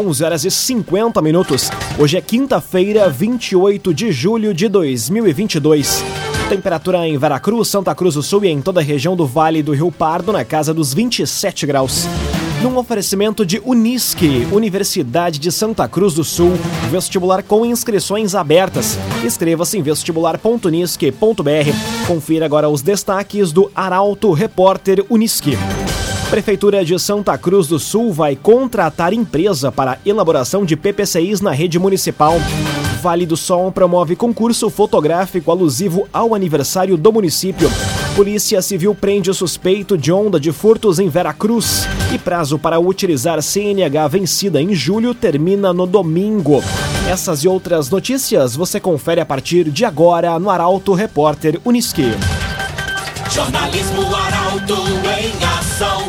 11 horas e 50 minutos. Hoje é quinta-feira, 28 de julho de 2022. Temperatura em Veracruz, Santa Cruz do Sul e em toda a região do Vale do Rio Pardo na casa dos 27 graus. Num oferecimento de Unisque, Universidade de Santa Cruz do Sul, vestibular com inscrições abertas. Inscreva-se em vestibular.unisque.br. Confira agora os destaques do Arauto Repórter Unisque. Prefeitura de Santa Cruz do Sul vai contratar empresa para elaboração de PPCIs na rede municipal. Vale do Sol promove concurso fotográfico alusivo ao aniversário do município. Polícia Civil prende o suspeito de onda de furtos em Veracruz. E prazo para utilizar CNH vencida em julho termina no domingo. Essas e outras notícias você confere a partir de agora no Arauto Repórter Uniski. Jornalismo Arauto em ação.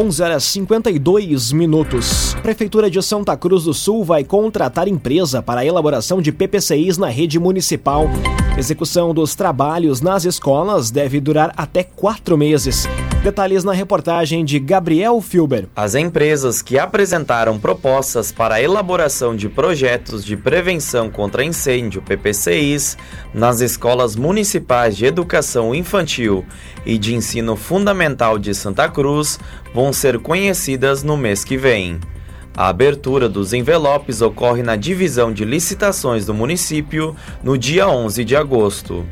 11 horas 52 minutos. Prefeitura de Santa Cruz do Sul vai contratar empresa para a elaboração de PPCIs na rede municipal. Execução dos trabalhos nas escolas deve durar até quatro meses. Detalhes na reportagem de Gabriel Filber. As empresas que apresentaram propostas para a elaboração de projetos de prevenção contra incêndio PPCIs nas escolas municipais de educação infantil e de ensino fundamental de Santa Cruz vão ser conhecidas no mês que vem. A abertura dos envelopes ocorre na divisão de licitações do município no dia 11 de agosto.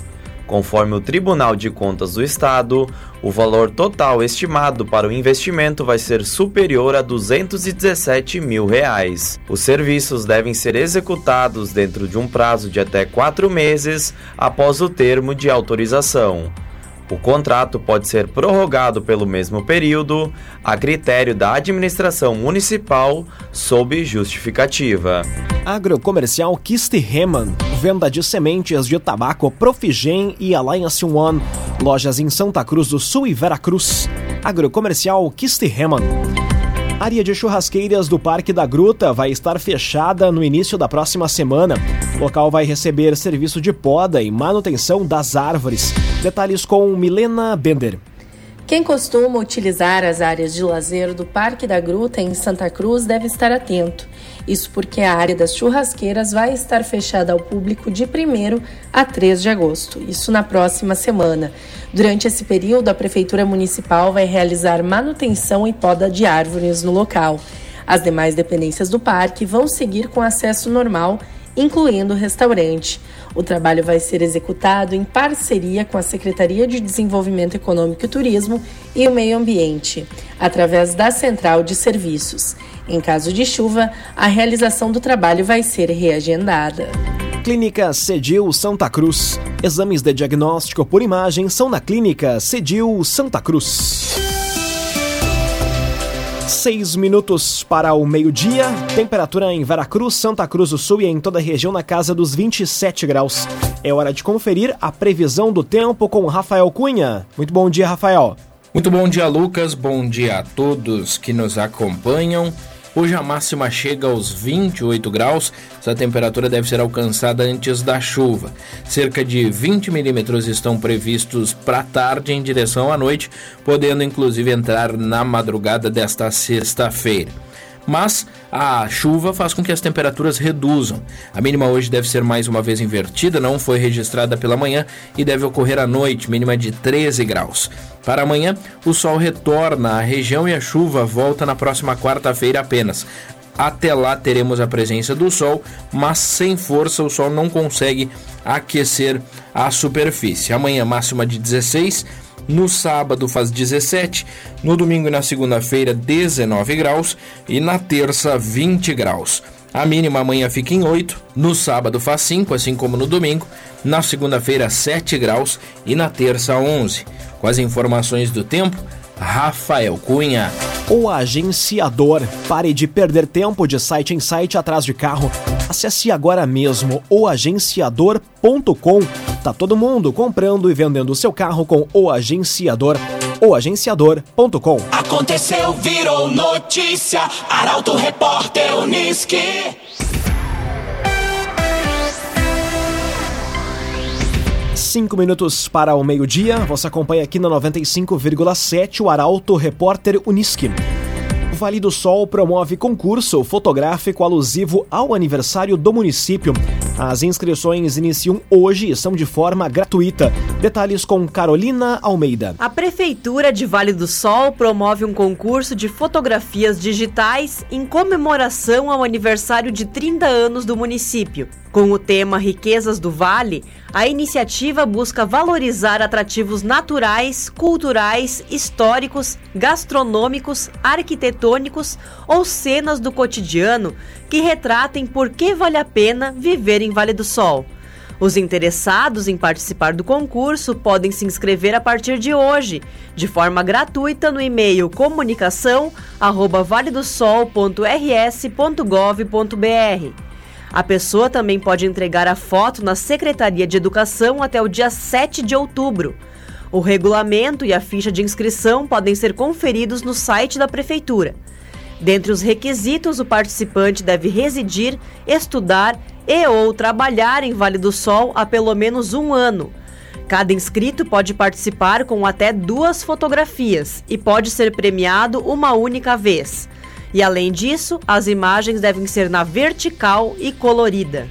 Conforme o Tribunal de Contas do Estado, o valor total estimado para o investimento vai ser superior a 217 mil reais. Os serviços devem ser executados dentro de um prazo de até quatro meses após o termo de autorização. O contrato pode ser prorrogado pelo mesmo período, a critério da administração municipal, sob justificativa. Agrocomercial Kistihemann, venda de sementes de tabaco Profigen e Alliance One, lojas em Santa Cruz do Sul e Veracruz. Agrocomercial Kistihemann. Área de churrasqueiras do Parque da Gruta vai estar fechada no início da próxima semana. O local vai receber serviço de poda e manutenção das árvores. Detalhes com Milena Bender. Quem costuma utilizar as áreas de lazer do Parque da Gruta em Santa Cruz deve estar atento. Isso porque a área das churrasqueiras vai estar fechada ao público de 1 a 3 de agosto, isso na próxima semana. Durante esse período, a Prefeitura Municipal vai realizar manutenção e poda de árvores no local. As demais dependências do parque vão seguir com acesso normal incluindo o restaurante. O trabalho vai ser executado em parceria com a Secretaria de Desenvolvimento Econômico e Turismo e o Meio Ambiente, através da Central de Serviços. Em caso de chuva, a realização do trabalho vai ser reagendada. Clínica Cedil Santa Cruz. Exames de diagnóstico por imagem são na Clínica Cedil Santa Cruz. Seis minutos para o meio-dia. Temperatura em Veracruz, Santa Cruz do Sul e em toda a região na casa dos 27 graus. É hora de conferir a previsão do tempo com Rafael Cunha. Muito bom dia, Rafael. Muito bom dia, Lucas. Bom dia a todos que nos acompanham. Hoje a máxima chega aos 28 graus. Essa temperatura deve ser alcançada antes da chuva. Cerca de 20 milímetros estão previstos para tarde em direção à noite, podendo inclusive entrar na madrugada desta sexta-feira mas a chuva faz com que as temperaturas reduzam. A mínima hoje deve ser mais uma vez invertida, não foi registrada pela manhã e deve ocorrer à noite, mínima de 13 graus. Para amanhã, o sol retorna à região e a chuva volta na próxima quarta-feira apenas. Até lá teremos a presença do sol, mas sem força o sol não consegue aquecer a superfície. Amanhã máxima de 16 no sábado faz 17, no domingo e na segunda-feira 19 graus e na terça 20 graus. A mínima amanhã fica em 8, no sábado faz 5, assim como no domingo, na segunda-feira 7 graus e na terça 11. Com as informações do tempo, Rafael Cunha. O agenciador. Pare de perder tempo de site em site atrás de carro. Acesse agora mesmo oagenciador.com. Tá todo mundo comprando e vendendo seu carro com o agenciador. Oagenciador.com. Aconteceu, virou notícia. Arauto Repórter Uniski. Cinco minutos para o meio-dia. Você acompanha aqui na 95,7 o Arauto Repórter Uniski. O Vale do Sol promove concurso fotográfico alusivo ao aniversário do município. As inscrições iniciam hoje e são de forma gratuita. Detalhes com Carolina Almeida. A Prefeitura de Vale do Sol promove um concurso de fotografias digitais em comemoração ao aniversário de 30 anos do município. Com o tema Riquezas do Vale, a iniciativa busca valorizar atrativos naturais, culturais, históricos, gastronômicos, arquitetônicos ou cenas do cotidiano que retratem por que vale a pena viver em Vale do Sol. Os interessados em participar do concurso podem se inscrever a partir de hoje, de forma gratuita no e-mail comunicação@valedosol.rs.gov.br. A pessoa também pode entregar a foto na Secretaria de Educação até o dia 7 de outubro. O regulamento e a ficha de inscrição podem ser conferidos no site da Prefeitura. Dentre os requisitos, o participante deve residir, estudar e ou trabalhar em Vale do Sol há pelo menos um ano. Cada inscrito pode participar com até duas fotografias e pode ser premiado uma única vez. E além disso, as imagens devem ser na vertical e colorida.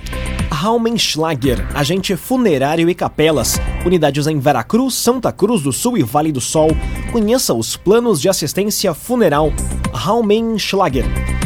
Raumenschlager, agente funerário e capelas, unidades em Veracruz, Santa Cruz do Sul e Vale do Sol. Conheça os planos de assistência funeral. Raumenschlager.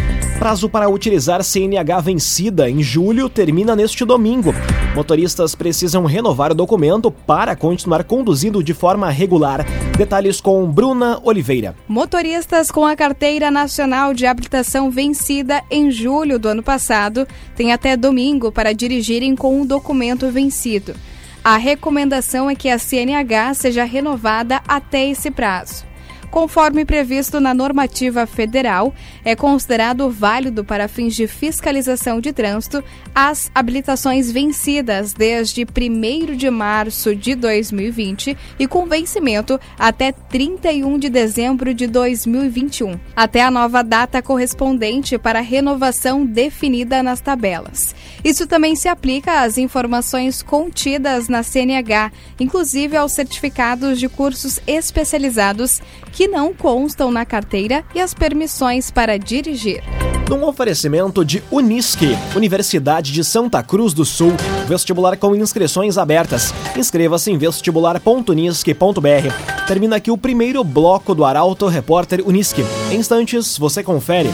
Prazo para utilizar CNH vencida em julho termina neste domingo. Motoristas precisam renovar o documento para continuar conduzindo de forma regular. Detalhes com Bruna Oliveira. Motoristas com a carteira nacional de habilitação vencida em julho do ano passado têm até domingo para dirigirem com o documento vencido. A recomendação é que a CNH seja renovada até esse prazo conforme previsto na normativa federal, é considerado válido para fins de fiscalização de trânsito as habilitações vencidas desde 1 de março de 2020 e com vencimento até 31 de dezembro de 2021, até a nova data correspondente para a renovação definida nas tabelas. Isso também se aplica às informações contidas na CNH, inclusive aos certificados de cursos especializados que não constam na carteira e as permissões para dirigir. Num oferecimento de Unisque, Universidade de Santa Cruz do Sul, vestibular com inscrições abertas. Inscreva-se em vestibular.unisque.br. Termina aqui o primeiro bloco do Arauto Repórter Unisque. Em instantes, você confere.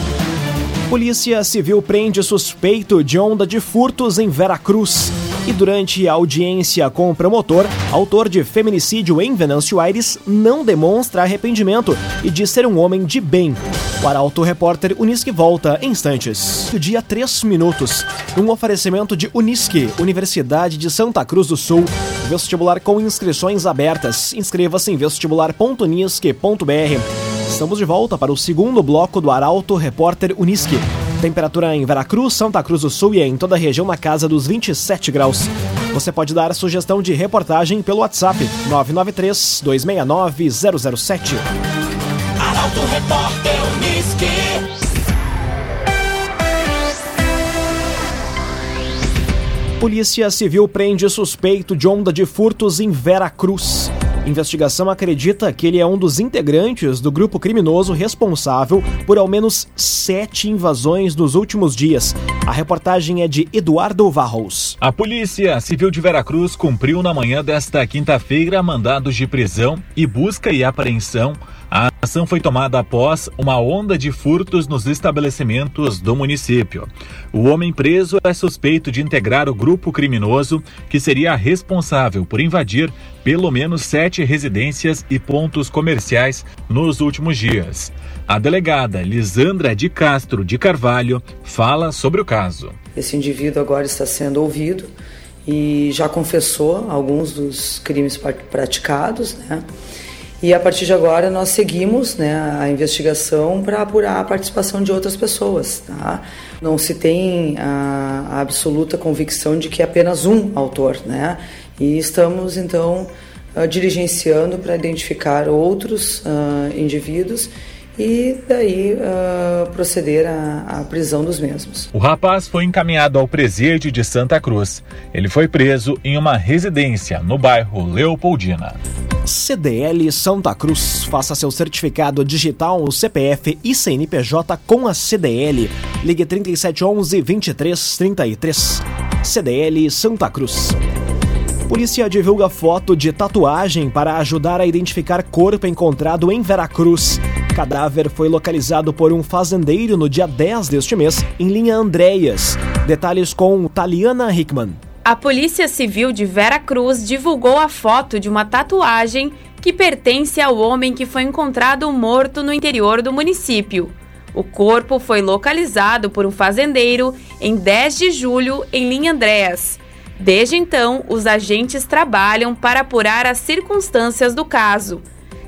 Polícia Civil prende suspeito de onda de furtos em Veracruz. E durante a audiência com o promotor, autor de feminicídio em Venâncio Aires não demonstra arrependimento e diz ser um homem de bem. O Arauto Repórter Unisque volta em instantes. Dia 3 minutos. Um oferecimento de Unisque, Universidade de Santa Cruz do Sul. Vestibular com inscrições abertas. Inscreva-se em vestibular.unisque.br. Estamos de volta para o segundo bloco do Arauto Repórter Unisque. Temperatura em Veracruz, Santa Cruz do Sul e em toda a região na casa dos 27 graus. Você pode dar sugestão de reportagem pelo WhatsApp 993 269 007. Arauto Repórter Uniski. Polícia Civil prende suspeito de onda de furtos em Veracruz. Investigação acredita que ele é um dos integrantes do grupo criminoso responsável por ao menos sete invasões nos últimos dias. A reportagem é de Eduardo Varros. A Polícia Civil de Veracruz cumpriu na manhã desta quinta-feira mandados de prisão e busca e apreensão a ação foi tomada após uma onda de furtos nos estabelecimentos do município. O homem preso é suspeito de integrar o grupo criminoso que seria responsável por invadir pelo menos sete residências e pontos comerciais nos últimos dias. A delegada Lisandra de Castro de Carvalho fala sobre o caso. Esse indivíduo agora está sendo ouvido e já confessou alguns dos crimes praticados, né? E a partir de agora nós seguimos né, a investigação para apurar a participação de outras pessoas. Tá? Não se tem a, a, absoluta convicção de que é apenas um autor. Né? E estamos então uh, diligenciando para identificar outros uh, indivíduos e daí uh, proceder à, à, prisão dos mesmos. O rapaz foi encaminhado ao presídio de Santa Cruz. Ele foi preso em uma residência no bairro Leopoldina. CDL Santa Cruz. Faça seu certificado digital, CPF e CNPJ com a CDL. Ligue 3711 2333. CDL Santa Cruz. Polícia divulga foto de tatuagem para ajudar a identificar corpo encontrado em Veracruz. Cadáver foi localizado por um fazendeiro no dia 10 deste mês, em linha Andréas. Detalhes com Taliana Hickman. A Polícia Civil de Vera Cruz divulgou a foto de uma tatuagem que pertence ao homem que foi encontrado morto no interior do município. O corpo foi localizado por um fazendeiro em 10 de julho em Linha Andréas. Desde então, os agentes trabalham para apurar as circunstâncias do caso.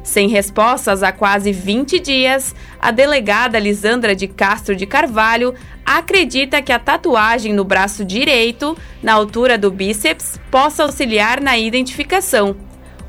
Sem respostas há quase 20 dias, a delegada Lisandra de Castro de Carvalho acredita que a tatuagem no braço direito, na altura do bíceps, possa auxiliar na identificação.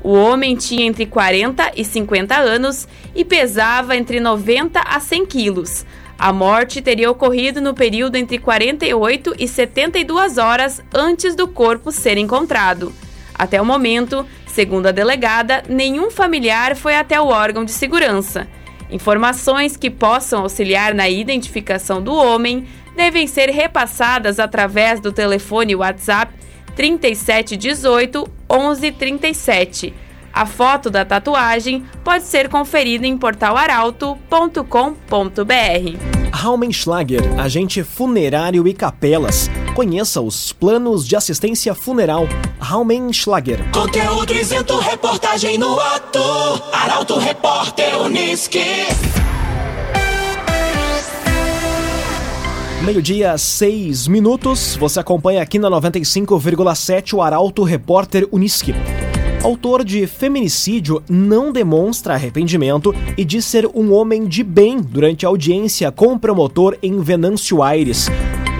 O homem tinha entre 40 e 50 anos e pesava entre 90 a 100 quilos. A morte teria ocorrido no período entre 48 e 72 horas antes do corpo ser encontrado. Até o momento, segundo a delegada, nenhum familiar foi até o órgão de segurança. Informações que possam auxiliar na identificação do homem devem ser repassadas através do telefone WhatsApp 3718 1137 a foto da tatuagem pode ser conferida em portalaralto.com.br. Raumenschlager, agente funerário e capelas. Conheça os planos de assistência funeral. Raumenschlager. Conteúdo isento, reportagem no ato. Arauto Repórter Uniski. Meio-dia, seis minutos. Você acompanha aqui na 95,7 o Arauto Repórter Uniski. Autor de Feminicídio não demonstra arrependimento e diz ser um homem de bem durante a audiência com o promotor em Venâncio Aires.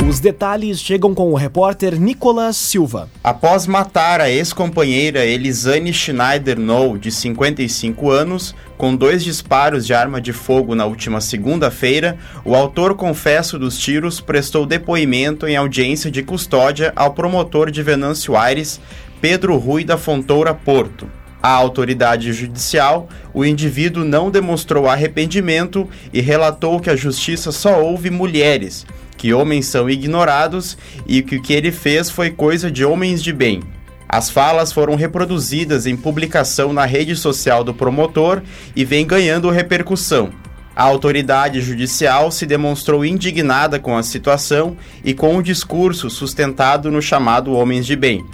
Os detalhes chegam com o repórter Nicolas Silva. Após matar a ex-companheira Elisane Schneider Nou, de 55 anos, com dois disparos de arma de fogo na última segunda-feira, o autor confesso dos tiros prestou depoimento em audiência de custódia ao promotor de Venâncio Aires, Pedro Rui da Fontoura Porto. A autoridade judicial, o indivíduo não demonstrou arrependimento e relatou que a justiça só ouve mulheres, que homens são ignorados e que o que ele fez foi coisa de homens de bem. As falas foram reproduzidas em publicação na rede social do promotor e vem ganhando repercussão. A autoridade judicial se demonstrou indignada com a situação e com o discurso sustentado no chamado Homens de Bem.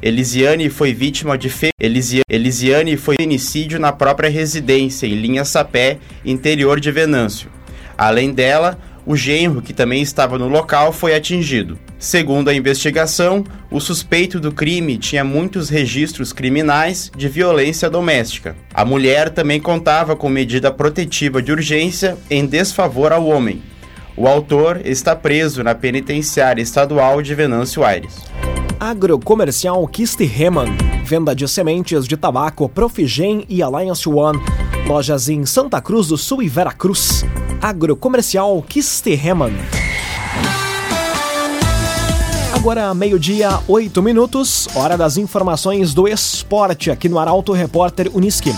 Elisiane foi vítima de fe... Elisiane foi feminicídio na própria residência em Linha Sapé, interior de Venâncio. Além dela, o genro, que também estava no local, foi atingido. Segundo a investigação, o suspeito do crime tinha muitos registros criminais de violência doméstica. A mulher também contava com medida protetiva de urgência em desfavor ao homem. O autor está preso na penitenciária estadual de Venâncio Aires. Agrocomercial Kistihemann. Venda de sementes de tabaco Profigen e Alliance One. Lojas em Santa Cruz do Sul e Veracruz. Agrocomercial Kistihemann. Agora, meio-dia, oito minutos, hora das informações do esporte aqui no Arauto Repórter Uniski.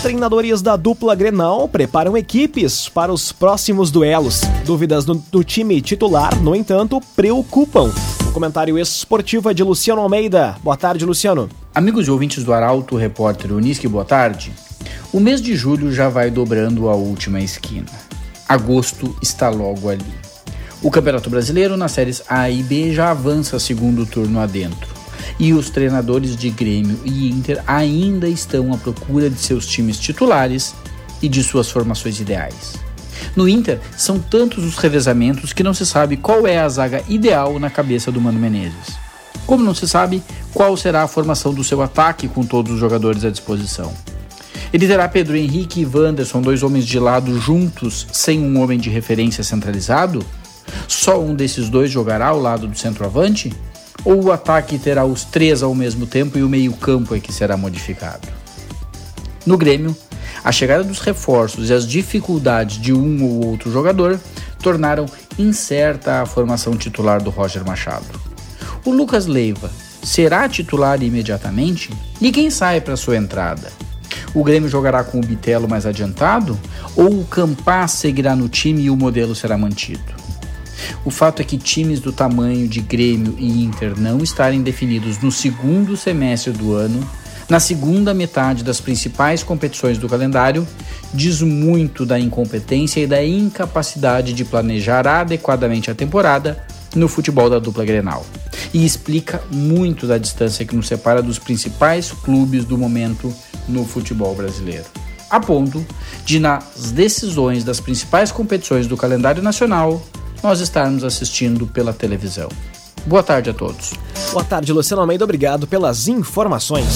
Treinadores da dupla Grenal preparam equipes para os próximos duelos. Dúvidas do, do time titular, no entanto, preocupam. O comentário esportivo é de Luciano Almeida. Boa tarde, Luciano. Amigos e ouvintes do Arauto Repórter Uniski, boa tarde. O mês de julho já vai dobrando a última esquina. Agosto está logo ali. O Campeonato Brasileiro nas séries A e B já avança segundo turno adentro. E os treinadores de Grêmio e Inter ainda estão à procura de seus times titulares e de suas formações ideais. No Inter, são tantos os revezamentos que não se sabe qual é a zaga ideal na cabeça do Mano Menezes. Como não se sabe qual será a formação do seu ataque com todos os jogadores à disposição. Ele terá Pedro Henrique e Wanderson, dois homens de lado juntos, sem um homem de referência centralizado? Só um desses dois jogará ao lado do centroavante? Ou o ataque terá os três ao mesmo tempo e o meio-campo é que será modificado? No Grêmio, a chegada dos reforços e as dificuldades de um ou outro jogador tornaram incerta a formação titular do Roger Machado. O Lucas Leiva será titular imediatamente? E quem sai para sua entrada? O Grêmio jogará com o Bitelo mais adiantado? Ou o Campas seguirá no time e o modelo será mantido? O fato é que times do tamanho de Grêmio e Inter não estarem definidos no segundo semestre do ano, na segunda metade das principais competições do calendário, diz muito da incompetência e da incapacidade de planejar adequadamente a temporada no futebol da dupla Grenal. E explica muito da distância que nos separa dos principais clubes do momento no futebol brasileiro. A ponto de, nas decisões das principais competições do calendário nacional, nós estarmos assistindo pela televisão. Boa tarde a todos. Boa tarde, Luciano Almeida. Obrigado pelas informações.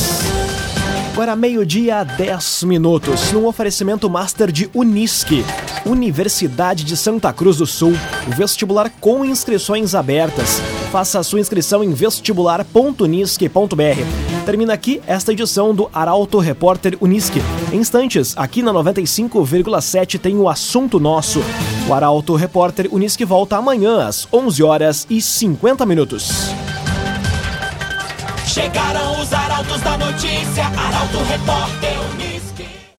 Agora, meio-dia, 10 minutos, num oferecimento master de Unisque, Universidade de Santa Cruz do Sul, vestibular com inscrições abertas. Faça a sua inscrição em vestibular.unisque.br. Termina aqui esta edição do Arauto Repórter Unisque. Em instantes, aqui na 95,7 tem o assunto nosso. O Arauto Repórter Unisque volta amanhã às 11 horas e 50 minutos. Chegaram os arautos da notícia, Arauto Repórter Unisque.